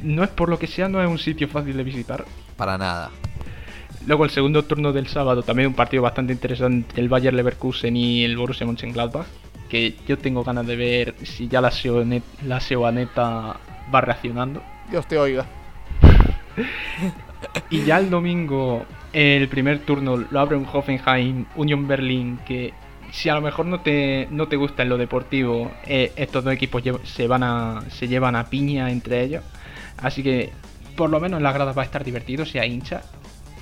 no es por lo que sea, no es un sitio fácil de visitar. Para nada. Luego el segundo turno del sábado, también un partido bastante interesante, el Bayer Leverkusen y el Borussia Mönchengladbach, que yo tengo ganas de ver si ya la, Seonet, la Seoaneta va reaccionando. Dios te oiga. [laughs] Y ya el domingo, el primer turno lo abre un Hoffenheim, Union Berlin, que si a lo mejor no te, no te gusta en lo deportivo, eh, estos dos equipos se, van a, se llevan a piña entre ellos. Así que por lo menos en la grada va a estar divertido, sea hincha.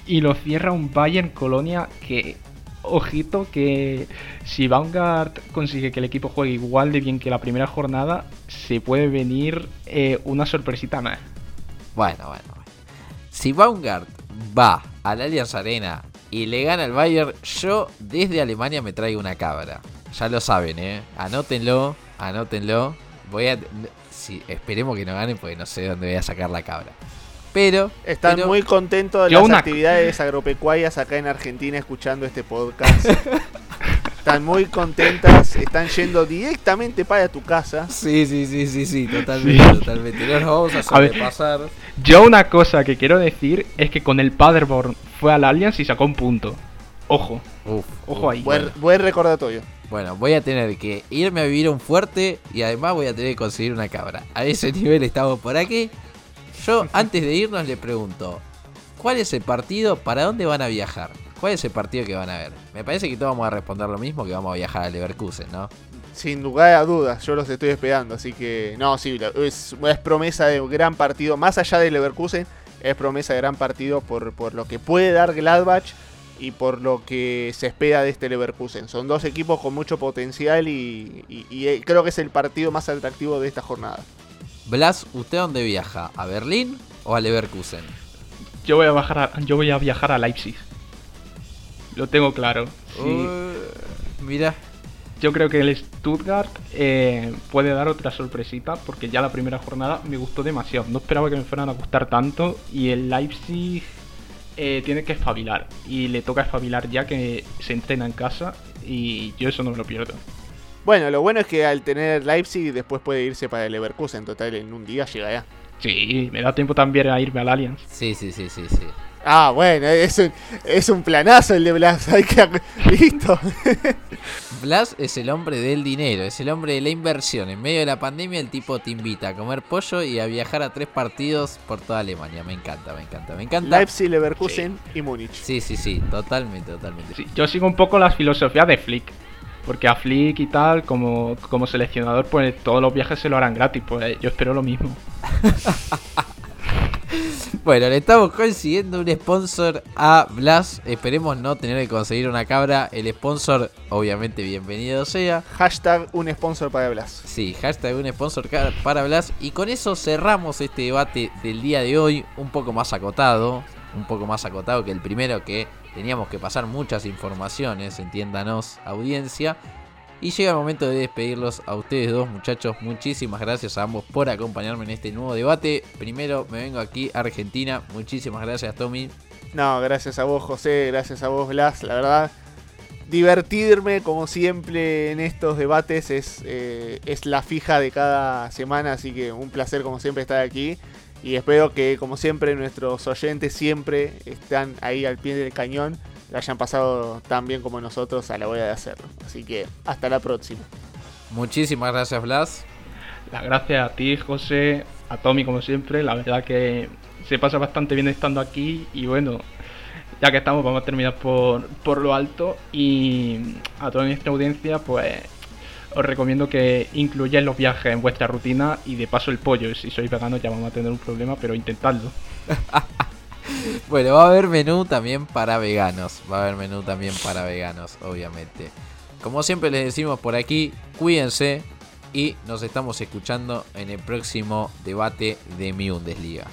Y lo cierra un Bayern Colonia que, ojito, que si Vanguard consigue que el equipo juegue igual de bien que la primera jornada, se puede venir eh, una sorpresita más. Bueno, bueno. Si Baumgart va al Allianz Arena y le gana al Bayern, yo desde Alemania me traigo una cabra. Ya lo saben, ¿eh? Anótenlo, anótenlo. Voy a... Sí, esperemos que no ganen porque no sé de dónde voy a sacar la cabra. Pero... Están pero- muy contentos de Yo las una- actividades agropecuarias acá en Argentina escuchando este podcast. [laughs] están muy contentas, están yendo directamente para tu casa. Sí, sí, sí, sí, sí, totalmente, totalmente. No nos vamos a A ver. sobrepasar. Yo una cosa que quiero decir es que con el Paderborn fue al Allianz y sacó un punto. Ojo, Uf, ojo ahí. Buen, buen recordatorio. Bueno, voy a tener que irme a vivir a un fuerte y además voy a tener que conseguir una cabra. A ese nivel estamos por aquí. Yo, antes de irnos, le pregunto: ¿Cuál es el partido? ¿Para dónde van a viajar? ¿Cuál es el partido que van a ver? Me parece que todos vamos a responder lo mismo: que vamos a viajar a Leverkusen, ¿no? Sin lugar a dudas, yo los estoy esperando. Así que, no, sí, es, es promesa de un gran partido. Más allá de Leverkusen, es promesa de gran partido por, por lo que puede dar Gladbach y por lo que se espera de este Leverkusen. Son dos equipos con mucho potencial y, y- y, eh, creo que es el partido más atractivo de esta jornada. Blas, ¿usted dónde viaja? ¿A Berlín o a Leverkusen? Yo voy a bajar a, yo voy a viajar a Leipzig. Lo tengo claro. Sí. Uh, mira, Yo creo que el Stuttgart eh, puede dar otra sorpresita porque ya la primera jornada me gustó demasiado. No esperaba que me fueran a gustar tanto y el Leipzig eh, tiene que espabilar y le toca espabilar ya que se entrena en casa y yo eso no me lo pierdo. Bueno, lo bueno es que al tener Leipzig después puede irse para el Leverkusen. Total, en un día llega ya. Sí, me da tiempo también a irme al Allianz. sí, sí, sí, sí, sí. Ah, bueno, es un, es un planazo el de Blas. Hay que, listo. [laughs] Blas es el hombre del dinero, es el hombre de la inversión. En medio de la pandemia el tipo te invita a comer pollo y a viajar a tres partidos por toda Alemania. Me encanta, me encanta, me encanta. Leipzig, Leverkusen y Múnich. Sí, sí, sí, totalmente, totalmente. Sí, yo sigo un poco la filosofía de Flick. Porque a Flick y tal, como, como seleccionador, pues todos los viajes se lo harán gratis. Pues yo espero lo mismo. [laughs] Bueno, le estamos consiguiendo un sponsor a Blas. Esperemos no tener que conseguir una cabra. El sponsor, obviamente, bienvenido sea. Hashtag un sponsor para Blas. Sí, hashtag un sponsor para Blas. Y con eso cerramos este debate del día de hoy. Un poco más acotado. Un poco más acotado que el primero que teníamos que pasar muchas informaciones, entiéndanos, audiencia. Y llega el momento de despedirlos a ustedes dos muchachos. Muchísimas gracias a ambos por acompañarme en este nuevo debate. Primero me vengo aquí a Argentina. Muchísimas gracias Tommy. No, gracias a vos José, gracias a vos Blas. La verdad, divertirme como siempre en estos debates es, eh, es la fija de cada semana. Así que un placer como siempre estar aquí. Y espero que como siempre nuestros oyentes siempre están ahí al pie del cañón hayan pasado tan bien como nosotros a la hora de hacerlo. Así que hasta la próxima. Muchísimas gracias, Blas. Las gracias a ti, José, a Tommy, como siempre. La verdad que se pasa bastante bien estando aquí. Y bueno, ya que estamos, vamos a terminar por, por lo alto. Y a toda nuestra audiencia, pues os recomiendo que incluyáis los viajes en vuestra rutina y de paso el pollo. Si sois veganos ya vamos a tener un problema, pero intentadlo. [laughs] bueno, va a haber menú también para veganos. Va a haber menú también para veganos, obviamente. Como siempre les decimos por aquí, cuídense y nos estamos escuchando en el próximo debate de mi Bundesliga.